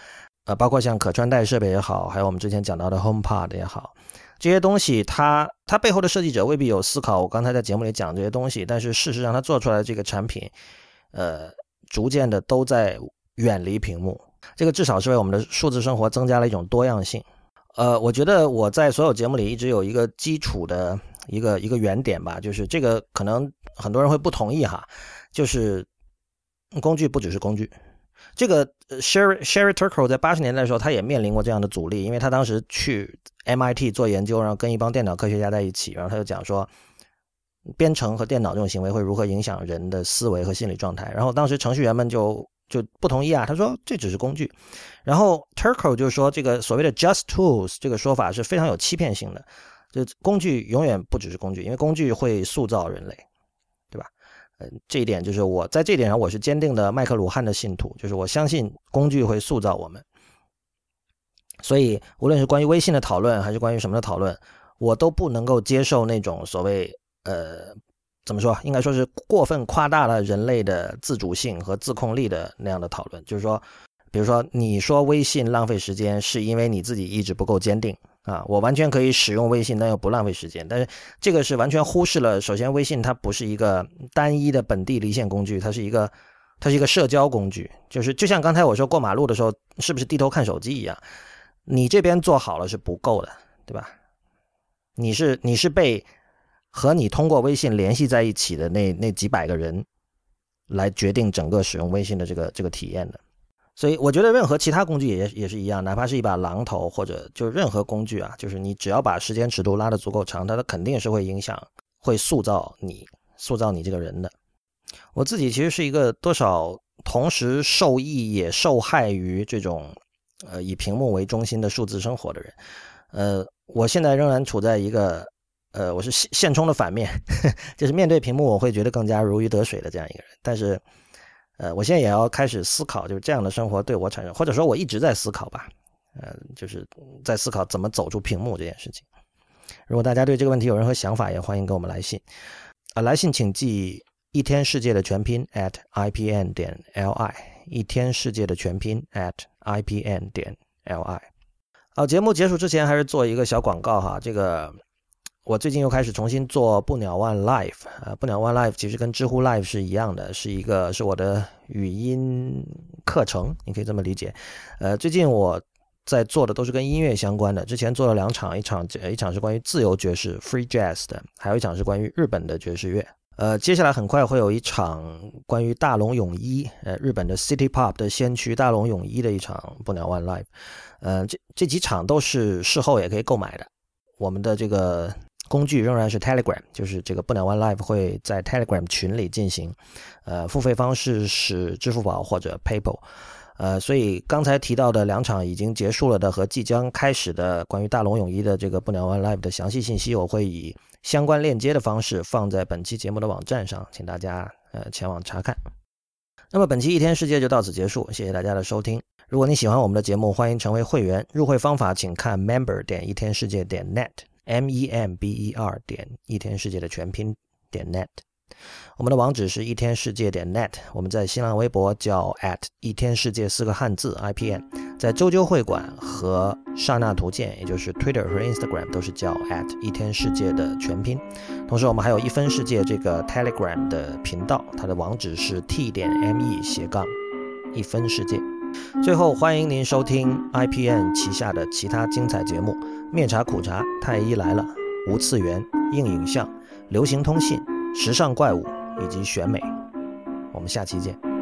呃，包括像可穿戴设备也好，还有我们之前讲到的 home pod 也好，这些东西它它背后的设计者未必有思考我刚才在节目里讲这些东西，但是事实上它做出来的这个产品，呃，逐渐的都在。远离屏幕，这个至少是为我们的数字生活增加了一种多样性。呃，我觉得我在所有节目里一直有一个基础的一个一个原点吧，就是这个可能很多人会不同意哈，就是工具不只是工具。这个 Sherry Sherry Turkle 在八十年代的时候，他也面临过这样的阻力，因为他当时去 MIT 做研究，然后跟一帮电脑科学家在一起，然后他就讲说，编程和电脑这种行为会如何影响人的思维和心理状态，然后当时程序员们就。就不同意啊，他说这只是工具，然后 Turco 就说这个所谓的 just tools 这个说法是非常有欺骗性的，就工具永远不只是工具，因为工具会塑造人类，嗯，这一点就是我在这点上我是坚定的麦克鲁汉的信徒，就是我相信工具会塑造我们，所以无论是关于微信的讨论还是关于什么的讨论，我都不能够接受那种所谓呃。怎么说？应该说是过分夸大了人类的自主性和自控力的那样的讨论。就是说，比如说，你说微信浪费时间，是因为你自己意志不够坚定啊。我完全可以使用微信，但又不浪费时间。但是这个是完全忽视了，首先，微信它不是一个单一的本地离线工具，它是一个，它是一个社交工具。就是就像刚才我说过马路的时候，是不是低头看手机一样？你这边做好了是不够的，对吧？你是你是被。和你通过微信联系在一起的那那几百个人，来决定整个使用微信的这个这个体验的，所以我觉得任何其他工具也也是一样，哪怕是一把榔头或者就是任何工具啊，就是你只要把时间尺度拉得足够长，它的肯定是会影响、会塑造你、塑造你这个人的。我自己其实是一个多少同时受益也受害于这种呃以屏幕为中心的数字生活的人，呃，我现在仍然处在一个。呃，我是现现充的反面，就是面对屏幕我会觉得更加如鱼得水的这样一个人。但是，呃，我现在也要开始思考，就是这样的生活对我产生，或者说我一直在思考吧，呃，就是在思考怎么走出屏幕这件事情。如果大家对这个问题有任何想法，也欢迎给我们来信。啊，来信请寄一天世界的全拼 at ipn 点 li，一天世界的全拼 at ipn 点 li。好，节目结束之前还是做一个小广告哈，这个。我最近又开始重新做不鸟 One Live，呃，不鸟 One Live 其实跟知乎 Live 是一样的，是一个是我的语音课程，你可以这么理解。呃，最近我在做的都是跟音乐相关的，之前做了两场，一场一场是关于自由爵士 Free Jazz 的，还有一场是关于日本的爵士乐。呃，接下来很快会有一场关于大龙泳衣，呃，日本的 City Pop 的先驱大龙泳衣的一场不鸟 One Live。呃，这这几场都是事后也可以购买的，我们的这个。工具仍然是 Telegram，就是这个不鸟 One Live 会在 Telegram 群里进行，呃，付费方式是支付宝或者 PayPal，呃，所以刚才提到的两场已经结束了的和即将开始的关于大龙泳衣的这个不鸟 One Live 的详细信息，我会以相关链接的方式放在本期节目的网站上，请大家呃前往查看。那么本期一天世界就到此结束，谢谢大家的收听。如果你喜欢我们的节目，欢迎成为会员，入会方法请看 member 点一天世界点 net。M e m b e r 点一天世界的全拼点 net，我们的网址是一天世界点 net。我们在新浪微博叫 at 一天世界四个汉字 i p n，在周究会馆和刹那图鉴，也就是 Twitter 和 Instagram 都是叫 at 一天世界的全拼。同时，我们还有一分世界这个 Telegram 的频道，它的网址是 t 点 m e 斜杠一分世界。最后，欢迎您收听 i p n 旗下的其他精彩节目。面茶苦茶，太医来了，无次元，硬影像，流行通信，时尚怪物以及选美，我们下期见。